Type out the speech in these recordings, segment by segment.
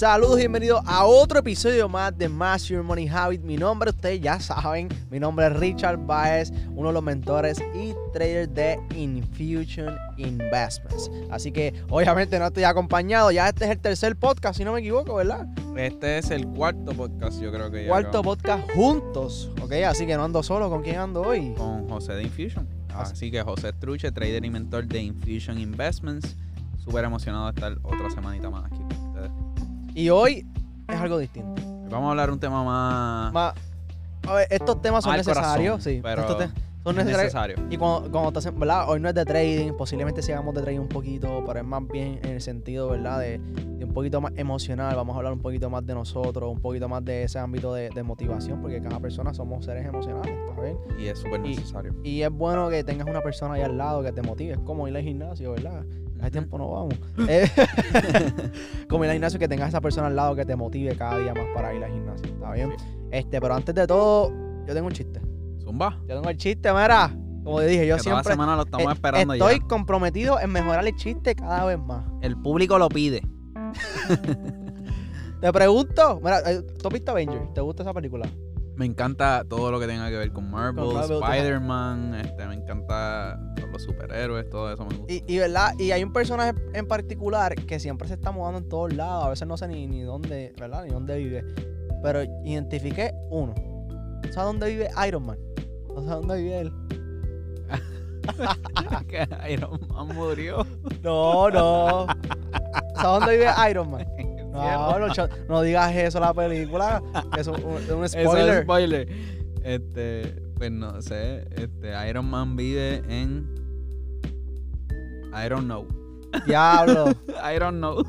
Saludos y bienvenidos a otro episodio más de Master Your Money Habit. Mi nombre, ustedes ya saben, mi nombre es Richard Baez, uno de los mentores y traders de Infusion Investments. Así que obviamente no estoy acompañado, ya este es el tercer podcast, si no me equivoco, ¿verdad? Este es el cuarto podcast, yo creo que ya. Cuarto podcast juntos, ¿ok? Así que no ando solo, ¿con quién ando hoy? Con José de Infusion. Así que José Truche, trader y mentor de Infusion Investments. Súper emocionado de estar otra semanita más aquí. Y hoy es algo distinto. Vamos a hablar un tema más. Ma- a ver, estos temas son Al necesarios, corazón, sí. pero estos son es necesarios. necesario. Y cuando, cuando te hacen, ¿verdad? Hoy no es de trading, posiblemente sí hagamos de trading un poquito, pero es más bien en el sentido, ¿verdad? De, de un poquito más emocional. Vamos a hablar un poquito más de nosotros, un poquito más de ese ámbito de, de motivación, porque cada persona somos seres emocionales, ¿está bien? Y es súper Y- necesario. Y es bueno que tengas una persona ahí al lado que te motive. Es como ir al gimnasio, ¿verdad? Hace tiempo no vamos. Eh, como ir al gimnasio, que tengas esa persona al lado que te motive cada día más para ir al gimnasio. ¿Está bien? Sí. Este, pero antes de todo, yo tengo un chiste. Zumba. Yo tengo el chiste, mira. Como te dije, yo que toda siempre semana lo estamos eh, esperando estoy ya. comprometido en mejorar el chiste cada vez más. El público lo pide. Te pregunto, mira, eh, ¿tú has visto Avenger? ¿Te gusta esa película? Me encanta todo lo que tenga que ver con Marvel, Spider-Man. Este, me encanta los superhéroes, todo eso me gusta. Y, y verdad, y hay un personaje en particular que siempre se está mudando en todos lados, a veces no sé ni, ni dónde, ¿verdad? Ni dónde vive. Pero identifiqué uno. ¿Sabes dónde vive Iron Man? ¿No sabes dónde vive él? que Iron Man murió. No, no. ¿Sabes dónde vive Iron Man? No, no, digas eso a la película. Eso es un, Eso es spoiler. spoiler. Este, pues no sé. Este, Iron Man vive en. I don't know. Diablo. I don't know.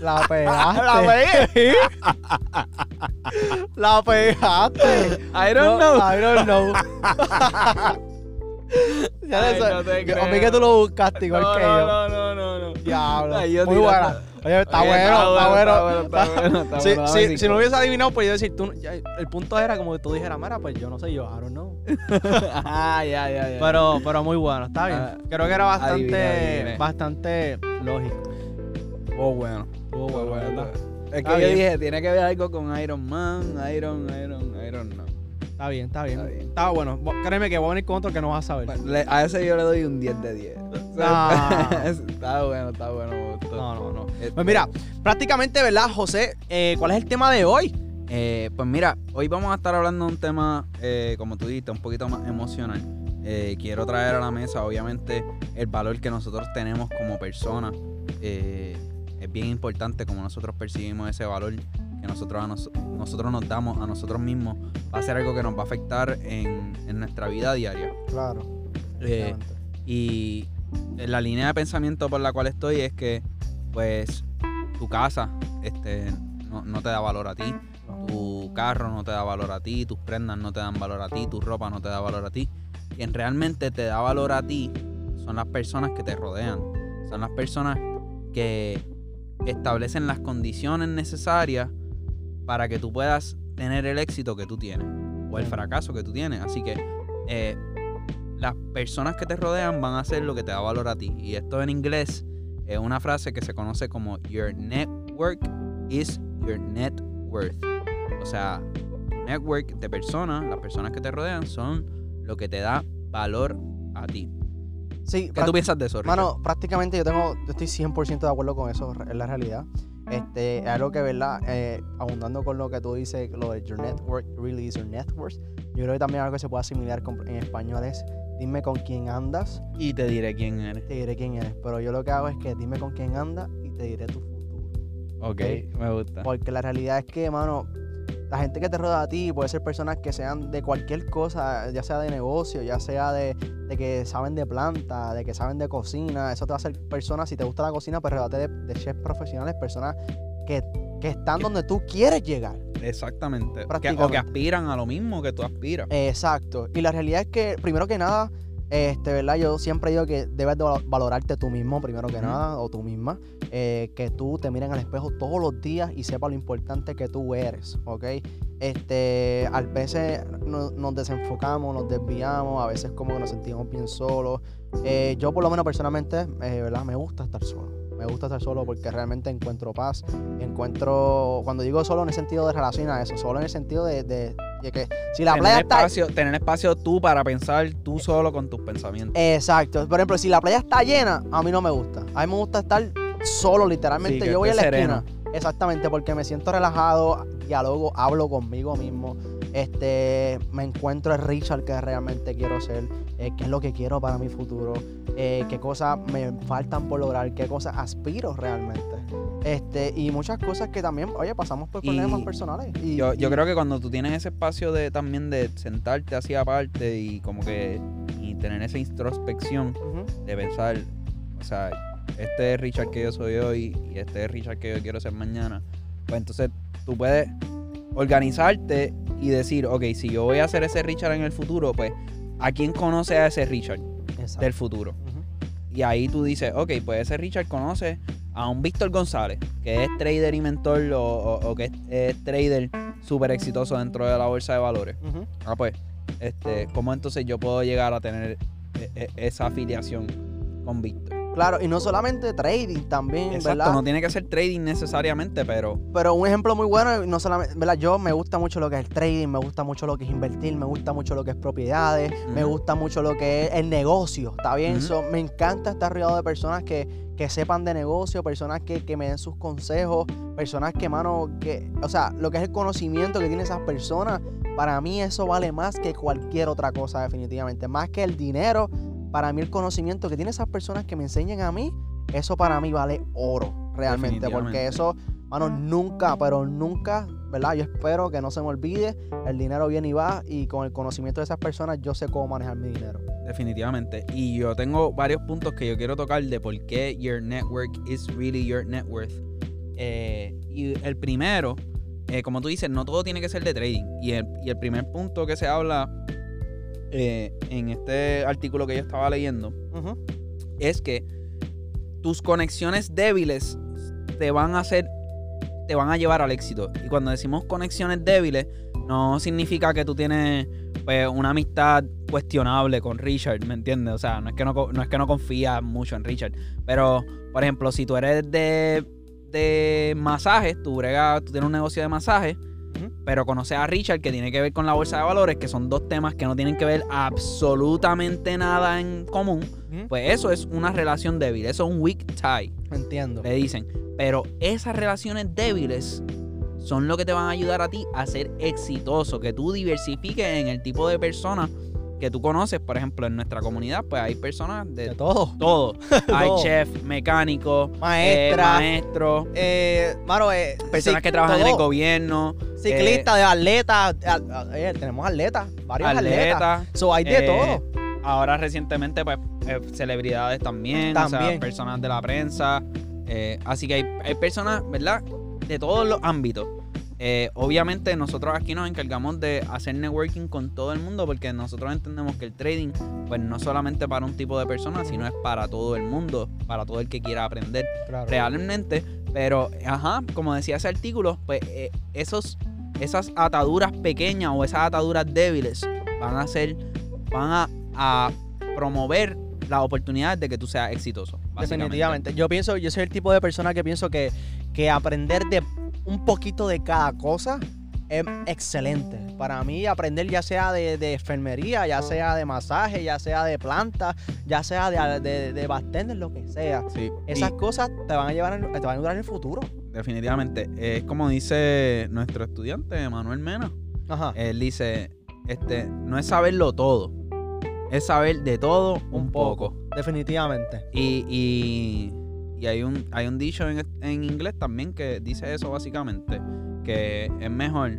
La pegaste. La pegué. La pegaste. I don't No, know. I don't know. Ya Ay, sé. no te Yo- creo. que tú lo buscaste igual no, que no, yo. no, no, no, no. Diablo. Ay, Muy buena. Oye, está Oye, bueno, está bueno. Está bueno, está bueno. está Si, bueno, si- no hubiese adivinado, pues yo decir, tú, el punto era como que tú dijeras, mira, pues yo no sé yo, I don't know. ah, ya, ya, ya. Pero, pero muy bueno, está bien. Ah, Creo que era bastante, bastante lógico. Oh, bueno. Fue bueno, bueno. ¿verdad? Es que yo dije, tiene que ver algo con Iron Man, Iron, Iron, Iron, no. Está bien, está bien. Está bien. Está bueno. Créeme que voy a venir con otro que no vas a saber. Bueno, le- a ese yo le doy un 10 de 10. No. está bueno, está bueno. No, no, no. Este, Pues mira, prácticamente, ¿verdad, José? Eh, ¿Cuál es el tema de hoy? eh, pues mira, hoy vamos a estar hablando de un tema, eh, como tú dijiste, un poquito más emocional. Eh, quiero traer a la mesa, obviamente, el valor que nosotros tenemos como personas. Eh, es bien importante como nosotros percibimos ese valor que nosotros, a nos- nosotros nos damos a nosotros mismos. Va a ser algo que nos va a afectar en, en nuestra vida diaria. Claro. Eh, Y la línea de pensamiento por la cual estoy es que, pues, tu casa este, no, no te da valor a ti, tu carro no te da valor a ti, tus prendas no te dan valor a ti, tu ropa no te da valor a ti. Quien realmente te da valor a ti son las personas que te rodean, son las personas que establecen las condiciones necesarias para que tú puedas tener el éxito que tú tienes o el fracaso que tú tienes. Así que eh, las personas que te rodean van a hacer lo que te da valor a ti. Y esto en inglés es una frase que se conoce como Your network is your net worth. O sea, tu network de personas, las personas que te rodean, son lo que te da valor a ti. Sí, ¿Qué tú piensas de eso, Richard? Mano, prácticamente yo tengo, yo estoy 100% de acuerdo con eso, es la realidad. Este, es algo que, ¿verdad? Eh, abundando con lo que tú dices, lo de your network really is your net worth. Yo creo que también algo que se puede asimilar con- en español es dime con quién andas, Y te diré quién eres. te diré quién eres. Pero yo lo que hago es que dime con quién andas y te diré tu futuro. Ok, me gusta. Porque la realidad es que, mano, la gente que te rodea a ti puede ser personas que sean de cualquier cosa, ya sea de negocio, ya sea de, de que saben de planta, de que saben de cocina. Eso te va a hacer personas, si te gusta la cocina, pues rodate de, de chefs profesionales, personas que, que están donde tú quieres llegar. Exactamente. O que aspiran a lo mismo que tú aspiras. Exacto. Y la realidad es que, primero que nada, este, ¿verdad? Yo siempre digo que debes de val- valorarte tú mismo, primero que nada, o tú misma. eh, que tú te miren al espejo todos los días y sepa lo importante que tú eres, ¿ok? Este, a veces no- nos desenfocamos, nos desviamos, a veces como que nos sentimos bien solos. Eh, yo por lo menos personalmente, eh, ¿verdad? Me gusta estar solo. Me gusta estar solo porque realmente encuentro paz. Encuentro, cuando digo solo en el sentido de relación a eso, solo en el sentido de, de- de que si la tener playa está... espacio, tener espacio tú para pensar tú solo con tus pensamientos. Exacto. Por ejemplo, si la playa está llena, a mí no me gusta. A mí me gusta estar solo, literalmente. Sí, Yo voy a la esquina. Exactamente, porque me siento relajado, dialogo, hablo conmigo mismo. Este, me encuentro el Richard que realmente quiero ser, eh, qué es lo que quiero para mi futuro, eh, qué cosas me faltan por lograr, qué cosas aspiro realmente. Este, y muchas cosas que también, oye, pasamos por Y problemas personales. Y, Yo, yo y- creo que cuando tú tienes ese espacio de también de sentarte así aparte y como que y tener esa introspección de pensar, o sea, este es Richard que yo soy hoy y este es Richard que yo quiero ser mañana, pues entonces tú puedes organizarte y decir, ok, si yo voy a ser ese Richard en el futuro, pues ¿a quién conoce a ese Richard Exacto. del futuro? Y ahí tú dices, ok, pues ese Richard conoce a un Víctor González, que es trader y mentor o, o- o que es, es trader súper exitoso dentro de la bolsa de valores. Ah, pues, este, ¿cómo entonces yo puedo llegar a tener e- e- esa afiliación con Víctor? Claro, y no solamente trading también, Exacto, ¿verdad? no tiene que ser trading necesariamente, pero Pero un ejemplo muy bueno, no solamente, ¿verdad? Yo me gusta mucho lo que es el trading, me gusta mucho lo que es invertir, me gusta mucho lo que es propiedades, me gusta mucho lo que es el negocio, ¿está bien? So, me encanta estar rodeado de personas que, que sepan de negocio, personas que, que me den sus consejos, personas que, mano, que, o sea, lo que es el conocimiento que tienen esas personas, para mí eso vale más que cualquier otra cosa definitivamente, más que el dinero, para mí el conocimiento que tienen esas personas que me enseñan a mí, eso para mí vale oro, realmente, porque eso, mano, nunca, pero nunca, ¿verdad? Yo espero que no se me olvide, el dinero viene y va, y con el conocimiento de esas personas yo sé cómo manejar mi dinero. definitivamente. Y yo tengo varios puntos que yo quiero tocar de por qué your network is really your net worth. Eh, y el primero, eh, como tú dices, no todo tiene que ser de trading. Y el, y el primer punto que se habla eh, en este artículo que yo estaba leyendo es que tus conexiones débiles te van a hacer te van a llevar al éxito. Y cuando decimos conexiones débiles, no significa que tú tienes pues, una amistad cuestionable con Richard, ¿me entiendes? O sea, no es que no, no es que no confías mucho en Richard. Pero, por ejemplo, si tú eres de, de masajes, tú, bregas, tú tienes un negocio de masajes. Pero conoces a Richard que tiene que ver con la bolsa de valores, que son dos temas que no tienen que ver absolutamente nada en común, pues eso es una relación débil, eso es un weak tie, Entiendo. le dicen. Pero esas relaciones débiles son lo que te van a ayudar a ti a ser exitoso, que tú diversifiques en el tipo de personas que tú conoces. Por ejemplo, en nuestra comunidad, pues hay personas de De todo. todo. hay chef, mecánico, Maestra. maestro, Eh, mano, eh, personas sí, que trabajan en el todo. Gobierno, Ciclista, de atleta. a- a- eh, tenemos atletas, varios atletas. atletas. So, hay de Eh, todo. Ahora recientemente, pues, eh, celebridades también, o sea, personas de la prensa. eh, así que hay, hay personas, ¿verdad? De todos los ámbitos. Eh, obviamente nosotros aquí nos encargamos de hacer networking con todo el mundo porque nosotros entendemos que el trading, pues no solamente para un tipo de personas, sino es para todo el mundo, para todo el que quiera aprender Claro. realmente. Pero, ajá, como decía ese artículo, pues eh, esos, esas ataduras pequeñas o esas ataduras débiles van a ser, van a, a promover la oportunidad de que tú seas exitoso. Definitivamente. Yo pienso, yo soy el tipo de persona que pienso que, que aprender de un poquito de cada cosa es excelente. Para mí, aprender ya sea de, de enfermería, ya sea de masaje, ya sea de planta, ya sea de, de, de bartender, lo que sea. Sí, Esas y cosas te van a llevar, en- te van a ayudar en el futuro. definitivamente. Es como dice nuestro estudiante Manuel Mena. Ajá. Él dice, este, no es saberlo todo, es saber de todo un, poco. Definitivamente. Y, y, y hay un hay un dicho en, en inglés también que dice eso básicamente, que es mejor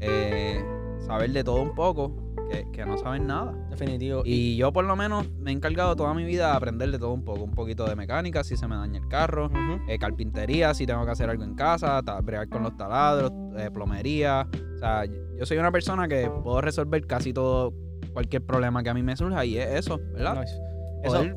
eh, saber de todo un poco que, que no saber nada. Definitivo. Y yo por lo menos me he encargado toda mi vida de aprender de todo un poco, un poquito de mecánica si se me daña el carro, eh, carpintería si tengo que hacer algo en casa, bregar con los taladros, eh, plomería. O sea, yo soy una persona que puedo resolver casi todo, cualquier problema que a mí me surja y es eso, ¿verdad? Nice. Eso, poder-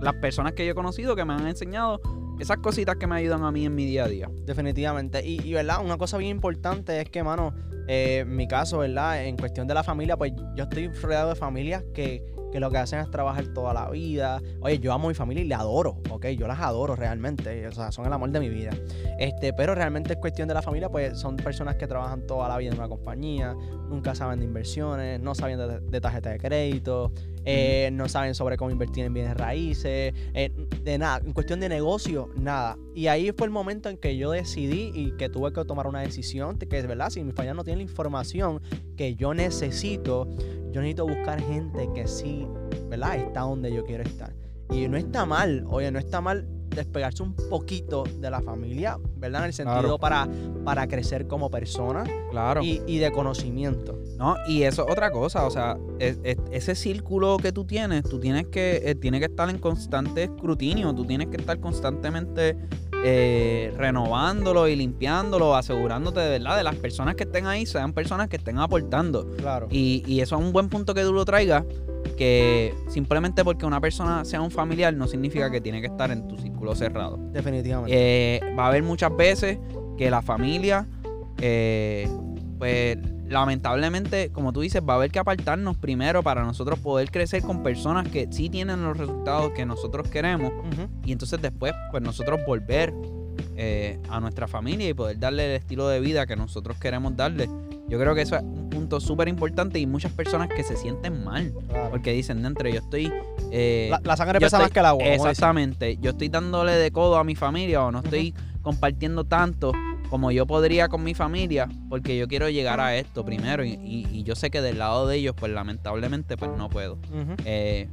las personas que yo he conocido que me han enseñado esas cositas que me ayudan a mí en mi día a día. Definitivamente. Y, y, ¿verdad? Una cosa bien importante es que, mano, eh, en mi caso, ¿verdad? En cuestión de la familia, pues yo estoy rodeado de familias que, que lo que hacen es trabajar toda la vida. Oye, yo amo a mi familia y le adoro, ¿ok? Yo las adoro realmente, o sea, son el amor de mi vida. Este, pero realmente es cuestión de la familia, pues son personas que trabajan toda la vida en una compañía, nunca saben de inversiones, no saben de, de tarjeta de crédito, eh, no saben sobre cómo invertir en bienes raíces, eh, de nada, en cuestión de negocio, nada. Y ahí fue el momento en que yo decidí y que tuve que tomar una decisión, que es verdad, si mi familia no tiene la información que yo necesito, yo necesito buscar gente que sí, ¿verdad? Está donde yo quiero estar. Y no está mal, oye, no está mal despegarse un poquito de la familia, ¿verdad? En el sentido para, para crecer como persona Claro. y, y de conocimiento. No, y eso es otra cosa, o sea, es- es- ese círculo que tú tienes, tú tienes que, eh, tiene que estar en constante escrutinio, tú tienes que estar constantemente eh, renovándolo y limpiándolo, asegurándote de verdad de las personas que estén ahí sean personas que estén aportando. Claro. Y, y eso es un buen punto que tú lo traigas, que simplemente porque una persona sea un familiar no significa que tiene que estar en tu círculo cerrado. Definitivamente. Eh, va a haber muchas veces que la familia, eh, pues lamentablemente, como tú dices, va a haber que apartarnos primero para nosotros poder crecer con personas que sí tienen los resultados que nosotros queremos y entonces después, pues nosotros volver eh, a nuestra familia y poder darle el estilo de vida que nosotros queremos darle. Yo creo que eso es un punto súper importante y muchas personas que se sienten mal Claro. porque dicen, dentro yo estoy... eh, La, la sangre pesa estoy- más que el agua. Exactamente. Yo estoy dándole de codo a mi familia o no estoy compartiendo tanto como yo podría con mi familia porque yo quiero llegar a esto primero y, y- y yo sé que del lado de ellos pues lamentablemente pues no puedo. Eh,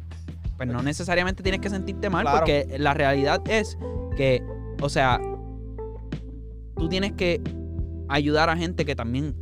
pues no necesariamente tienes que sentirte mal Claro. porque la realidad es que, o sea, tú tienes que ayudar a gente que también,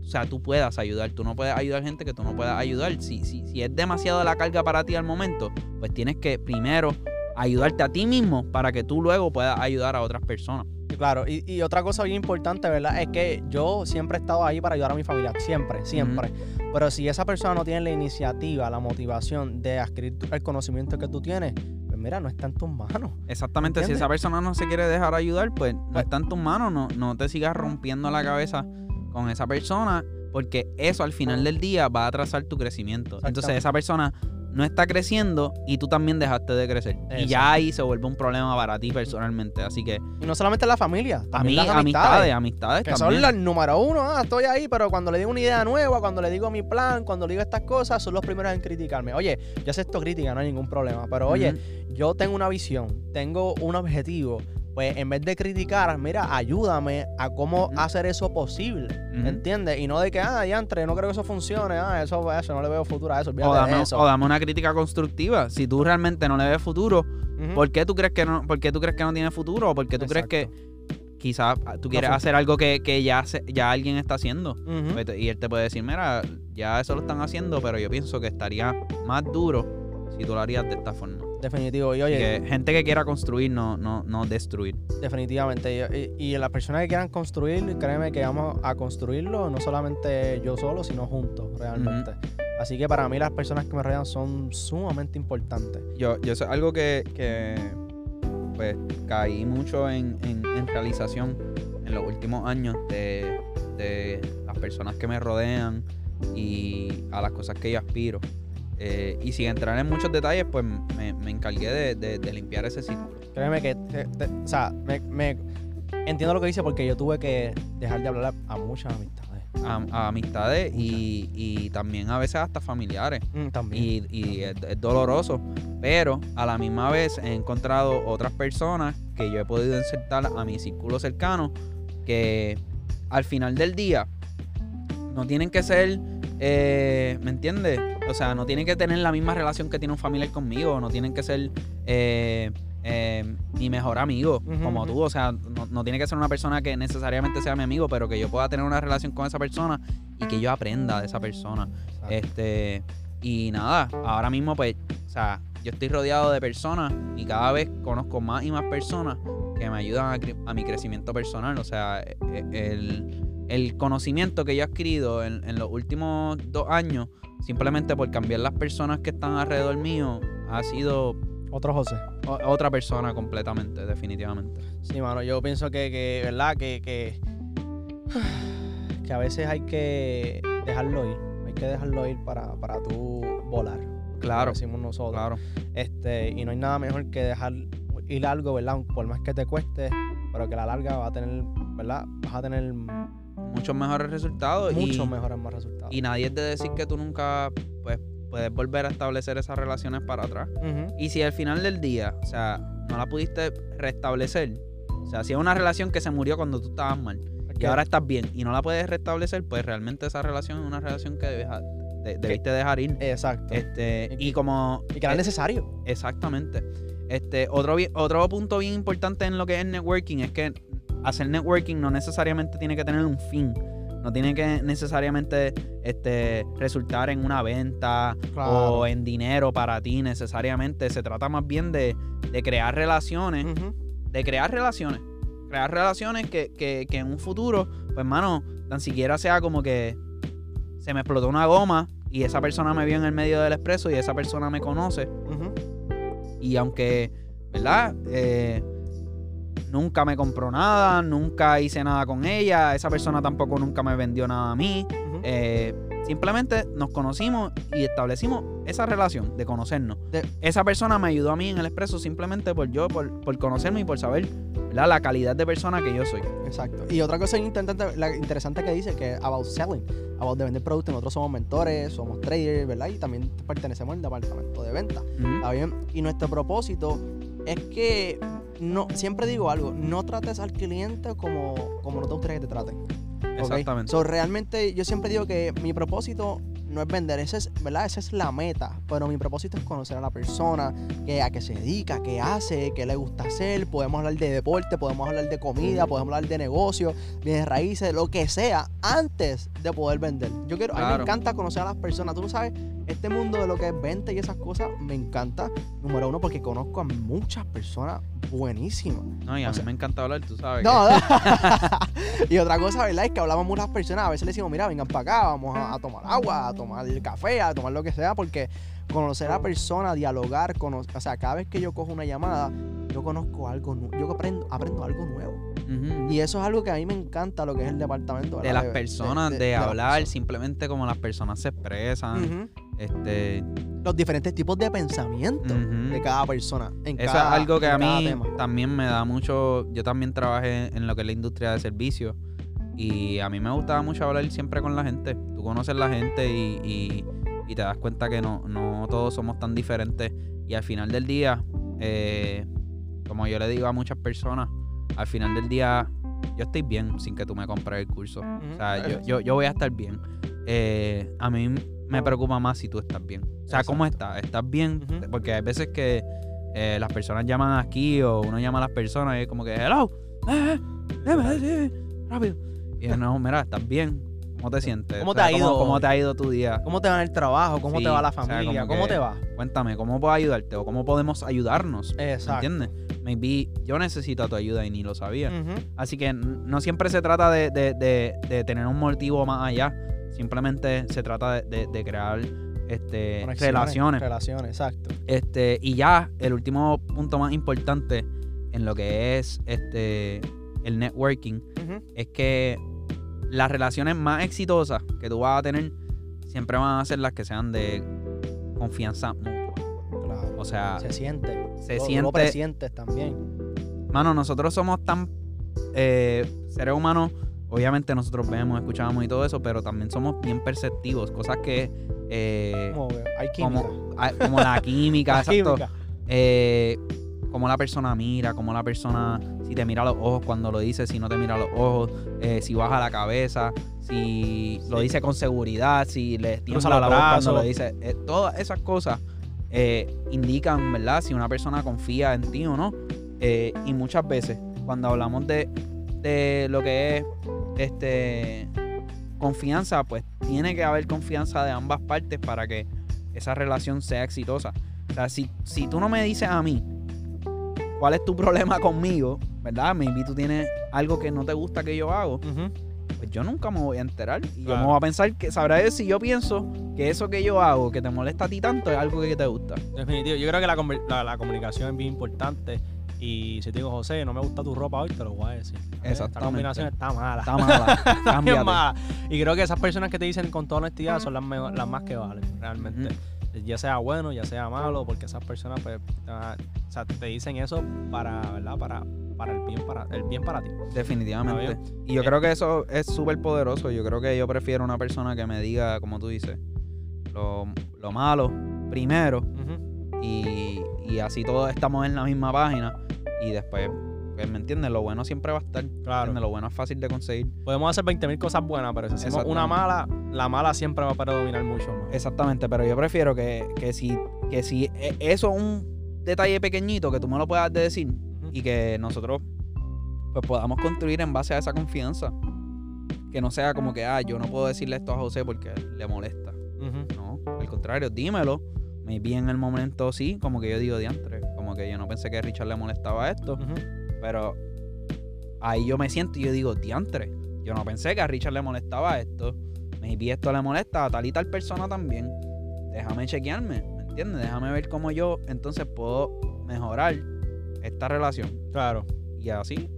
o sea, tú puedas ayudar. Tú no puedes ayudar a gente que tú no puedas ayudar. Si, si, si es demasiado la carga para ti al momento, pues tienes que primero ayudarte a ti mismo para que tú luego puedas ayudar a otras personas. Claro, y, y otra cosa bien importante, ¿verdad? Es que yo siempre he estado ahí para ayudar a mi familia, siempre, siempre. Pero si esa persona no tiene la iniciativa, la motivación de adquirir el conocimiento que tú tienes, pues mira, no está en tus manos. Exactamente, si esa persona no se quiere dejar ayudar, pues no Pues- está en tus manos, no, no te sigas rompiendo la cabeza con esa persona, porque eso al final del día va a atrasar tu crecimiento. Entonces esa persona no está creciendo y tú también dejaste de crecer. Y ya ahí se vuelve un problema para ti personalmente. Así que Y no solamente la familia, a mí, las amistades, amistades. amistades Que son los número uno, ah, estoy ahí, pero cuando le digo una idea nueva, cuando le digo mi plan, cuando le digo estas cosas, son los primeros en criticarme. Oye, yo acepto crítica, no hay ningún problema, pero oye, yo tengo una visión, tengo un objetivo, pues en vez de criticar, mira, ayúdame a cómo hacer eso posible, Ujú. ¿entiendes? Y no de que, ah, ya entre, no creo que eso funcione, ah, eso, eso, no le veo futuro a eso, O dame, eso. o dame una crítica constructiva. Si tú realmente no le ves futuro. ¿Por qué tú crees que no, por qué tú crees que no tiene futuro? ¿O por qué tú crees que quizás tú quieres hacer algo que, que ya, se- ya alguien está haciendo? Pues Y él te puede decir, mira, ya eso lo están haciendo, pero yo pienso que estaría más duro si tú lo harías de esta forma. Definitivo, y oye, que gente que quiera construir, no, no, no destruir. definitivamente. Y, y las personas que quieran construir, créeme que vamos a construirlo, no solamente yo solo, sino juntos, realmente. Así que para mí las personas que me rodean son sumamente importantes. Yo, yo eso es algo que, que, pues caí mucho en, en- en realización en los últimos años de, de las personas que me rodean y a las cosas que yo aspiro. Eh, y sin entrar en muchos detalles, pues me, me encargué de, de- de limpiar ese círculo. Créeme que, te- te- o sea, me, me- entiendo lo que dice porque yo tuve que dejar de hablar a, a muchas amistades. A, a amistades y, y también a veces hasta familiares. Mm, también. y, y es, es doloroso. Pero a la misma vez he encontrado otras personas que yo he podido insertar a mi círculo cercano que al final del día no tienen que ser, eh, ¿me entiendes? O sea, no tienen que tener la misma relación que tiene un familiar conmigo, no tienen que ser eh, eh, mi mejor amigo como tú, o sea, no, no tiene que ser una persona que necesariamente sea mi amigo, pero que yo pueda tener una relación con esa persona y que yo aprenda de esa persona. Exacto. Este, y nada, ahora mismo pues, o sea, yo estoy rodeado de personas y cada vez conozco más y más personas que me ayudan a mi crecimiento personal. O sea, e- e- el, el conocimiento que yo he adquirido en, en los últimos dos años, simplemente por cambiar las personas que están alrededor mío, ha sido Otro José. o- otra persona completamente, definitivamente. Sí, mano, yo pienso que, que ¿verdad? Que, que, que a veces hay que dejarlo ir. Hay que dejarlo ir para, para tú volar. Claro, como decimos nosotros. Claro. Este, y no hay nada mejor que dejar ir algo, ¿verdad? Por más que te cueste, pero que a la larga va a tener, ¿verdad? Vas a tener Muchos mejores resultados. muchos y, mejores más resultados. y nadie es de decir que tú nunca pues, puedes volver a establecer esas relaciones para atrás. Y si al final del día, o sea, no la pudiste restablecer, o sea, si es una relación que se murió cuando tú estabas mal y ahora estás bien y no la puedes restablecer, pues realmente esa relación es una relación que debes- de- debiste dejar ir. Exacto. Este, y como y que es eh, necesario. Exactamente. Este, otro, otro punto bien importante en lo que es networking es que hacer networking no necesariamente tiene que tener un fin. No tiene que necesariamente este, resultar en una venta Claro. o en dinero para ti necesariamente. Se trata más bien de, de crear relaciones. De crear relaciones. Crear relaciones que, que, que en un futuro, pues mano, tan siquiera sea como que se me explotó una goma y esa persona me vio en el medio del expreso y esa persona me conoce. Y aunque, ¿verdad? Eh, nunca me compró nada, nunca hice nada con ella, esa persona tampoco nunca me vendió nada a mí. Eh, simplemente nos conocimos y establecimos esa relación de conocernos. De- Esa persona me ayudó a mí en el expreso simplemente por yo, por, por conocerme y por saber ¿verdad? la calidad de persona que yo soy. Exacto. Y otra cosa interesante, la- interesante que dice que about selling, about de vender productos. Nosotros somos mentores, somos traders, ¿verdad? Y también pertenecemos al departamento de venta. ¿Está bien? Y nuestro propósito es que no, siempre digo algo, no trates al cliente como, como no te gustaría que te traten. Exactamente. So, realmente yo siempre digo que mi propósito no es vender, esa es, ¿verdad? Esa es la meta, pero mi propósito es conocer a la persona, que, a qué se dedica, qué hace, qué le gusta hacer, podemos hablar de deporte, podemos hablar de comida, podemos hablar de negocio, bienes raíces, lo que sea, antes de poder vender. Yo quiero, a mí me encanta conocer a las personas, tú lo sabes, este mundo de lo que es venta y esas cosas me encanta, número uno, porque conozco a muchas personas buenísimas. No, y a o mí sea- me encanta hablar, tú sabes. No, y otra cosa, ¿verdad? Es que hablamos muchas personas. A veces le decimos, mira, vengan para acá, vamos a, a tomar agua, a tomar café, a tomar lo que sea, porque conocer a la persona, dialogar, cono- o sea, cada vez que yo cojo una llamada, yo conozco algo nuevo, yo aprendo, aprendo algo nuevo. que-. Y eso es algo que a mí me encanta, lo que es el departamento. de las personas, de, las hablar, personas. simplemente como las personas se expresan. Ujú. Este, Los diferentes tipos de pensamiento de cada persona. En Eso cada- es algo que a mí tema. también me da mucho. Yo también trabajé en lo que es la industria de servicios. Y a mí me gustaba mucho hablar siempre con la gente. Tú conoces la gente y, y- y te das cuenta que no, no todos somos tan diferentes. Y al final del día, eh, como yo le digo a muchas personas, al final del día yo estoy bien sin que tú me compres el curso. O sea, yo, yo, yo voy a estar bien. Eh, a mí me preocupa más si tú estás bien. O sea, ¿cómo estás? ¿Estás bien? Ujú. Porque hay veces que eh, las personas llaman aquí o uno llama a las personas y es como que, hello, eh, eh, rápido. Y yo, no, mira, ¿estás bien? ¿Cómo te sientes? ¿Cómo O sea, te ha ido ¿Cómo, hoy? te ha ido tu día? ¿Cómo te va en el trabajo? ¿Cómo Sí, te va la o sea, familia? ¿Cómo que- te va? Cuéntame, ¿cómo puedo ayudarte? ¿O cómo podemos ayudarnos? ¿Me Exacto. entiendes? Maybe yo necesito tu ayuda y ni lo sabía. Ujú. Así que no siempre se trata de, de- de- de tener un motivo más allá. Simplemente se trata de, de- de crear este, relaciones. Relaciones, exacto. Este, y ya, el último punto más importante en lo que es este el networking es que las relaciones más exitosas que tú vas a tener siempre van a ser las que sean de confianza mutua. Claro. O sea, Se siente. se tú siente- Lo presientes también. Mano, nosotros somos tan eh, seres humanos. Obviamente nosotros vemos, escuchamos y todo eso, pero también somos bien perceptivos. Cosas que. eh, Como hay química. como, ah, como la química, La exacto. química. Eh, como la persona mira, como la persona. Si te mira a los ojos cuando lo dice, si no te mira a los ojos, eh, si baja la cabeza, si lo dice con seguridad, si le tiembla los la voz cuando lo dice. Eh, todas esas cosas eh, indican, ¿verdad? Si una persona confía en ti o no. Y muchas veces, cuando hablamos de, de lo que es este confianza, pues tiene que haber confianza de ambas partes para que esa relación sea exitosa. O sea, si, si tú no me dices a mí cuál es tu problema conmigo, ¿verdad? Maybe tú tienes algo que no te gusta que yo hago, pues yo nunca me voy a enterar. Y yo me voy a pensar que, sabrá Dios si yo pienso que eso que yo hago, que te molesta a ti tanto, es algo que te gusta. Definitivo. Yo creo que la, la- la comunicación es bien importante. Y si te digo, José, no me gusta tu ropa hoy, te lo voy a decir. Esta Exactamente. combinación está mala. Está mala. Cámbiate. mala. Y creo que esas personas que te dicen con toda honestidad son las, las más que valen, realmente. Ya sea bueno, ya sea malo, porque esas personas pues, te, van a- o sea, te dicen eso para, ¿verdad? Para, para el bien para el bien para ti. Definitivamente. Y yo Eh, creo que eso es súper poderoso. Yo creo que yo prefiero una persona que me diga, como tú dices, lo, lo malo primero y, y así todos estamos en la misma página y después, pues, ¿me entiendes? Lo bueno siempre va a estar. Claro. Lo bueno es fácil de conseguir. Podemos hacer 20.000 cosas buenas, pero si hacemos una mala, la mala siempre va a predominar mucho más. Exactamente, pero yo prefiero que, que si, que si e- eso es un detalle pequeñito que tú me lo puedas decir y que nosotros pues podamos construir en base a esa confianza. Que no sea como que, ah, yo no puedo decirle esto a José porque le molesta. No, al contrario, dímelo. Maybe en el momento sí, como que yo digo diantre. Como que yo no pensé que a Richard le molestaba esto. Pero ahí yo me siento y yo digo, diantre. Yo no pensé que a Richard le molestaba esto. Maybe esto le molesta a tal y tal persona también. Déjame chequearme, ¿me entiendes? Déjame ver cómo yo entonces puedo mejorar esta relación. Claro. Y así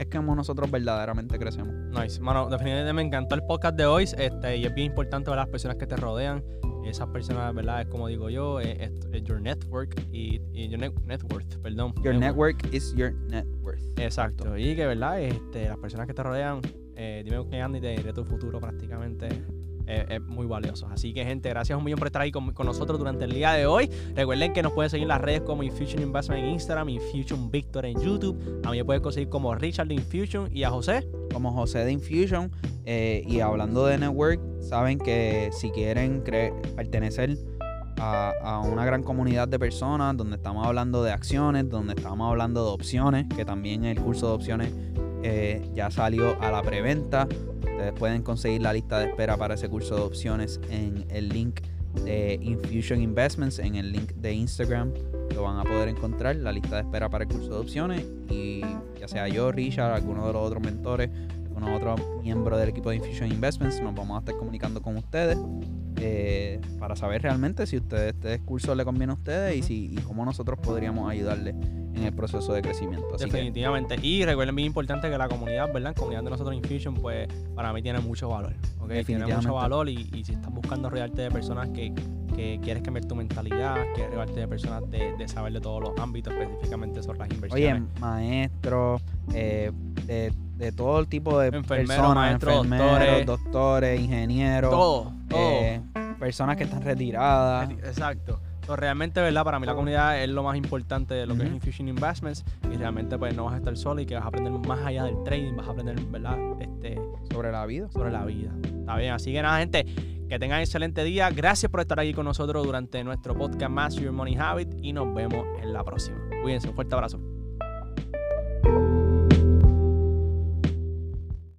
es como nosotros verdaderamente crecemos. Nice. Mano, definitivamente me encantó el podcast de hoy. Este, y es bien importante ver las personas que te rodean. Esas personas, ¿verdad? Es como digo yo, es, es- es your network y, y your net, net worth, perdón. Your Network. network is your net worth. Exacto. Y que, ¿verdad? Este, las personas que te rodean, eh, dime qué anda y te diré tu futuro prácticamente. Es muy valioso. Así que, gente, gracias un millón por estar ahí con, con nosotros durante el día de hoy. Recuerden que nos pueden seguir en las redes como Infusion Investment en Instagram, Infusion Victor en YouTube. A mí me pueden conseguir como Richard de Infusion y a José. como José de Infusion. eh, y hablando de network, saben que si quieren pertenecer a, a una gran comunidad de personas, donde estamos hablando de acciones, donde estamos hablando de opciones, que también el curso de opciones eh, ya salió a la preventa. Ustedes pueden conseguir la lista de espera para ese curso de opciones en el link de Infusion Investments, en el link de Instagram. Lo van a poder encontrar, la lista de espera para el curso de opciones. Y ya sea yo, Richard, alguno de los otros mentores, alguno otro miembro del equipo de Infusion Investments, nos vamos a estar comunicando con ustedes eh, para saber realmente si ustedes, este curso le conviene a ustedes y, si, y cómo nosotros podríamos ayudarle en el proceso de crecimiento. Así que Definitivamente. Y recuerden bien importante que la comunidad, ¿verdad? La comunidad de nosotros Infusion, pues para mí tiene mucho valor. ¿ok? Tiene mucho valor y, y si estás buscando rodearte de personas que, que quieres cambiar tu mentalidad, quieres rodearte de personas de, de saber de todos los ámbitos, específicamente sobre las inversiones. Oye, maestros, eh, de, de todo el tipo de Enfermeros, personas, maestros, enfermeros, doctores. doctores, ingenieros, todo, todo. eh, personas que están retiradas. Exacto. So, realmente, ¿verdad? Para mí la comunidad es lo más importante de lo que es. Infusion Investments y realmente pues no vas a estar solo y que vas a aprender más allá del trading, vas a aprender, ¿verdad? Este, sobre la vida. sobre la vida. Está bien, así que nada, gente, que tengan excelente día. Gracias por estar aquí con nosotros durante nuestro podcast Master Your Money Habit y nos vemos en la próxima. Cuídense, un fuerte abrazo.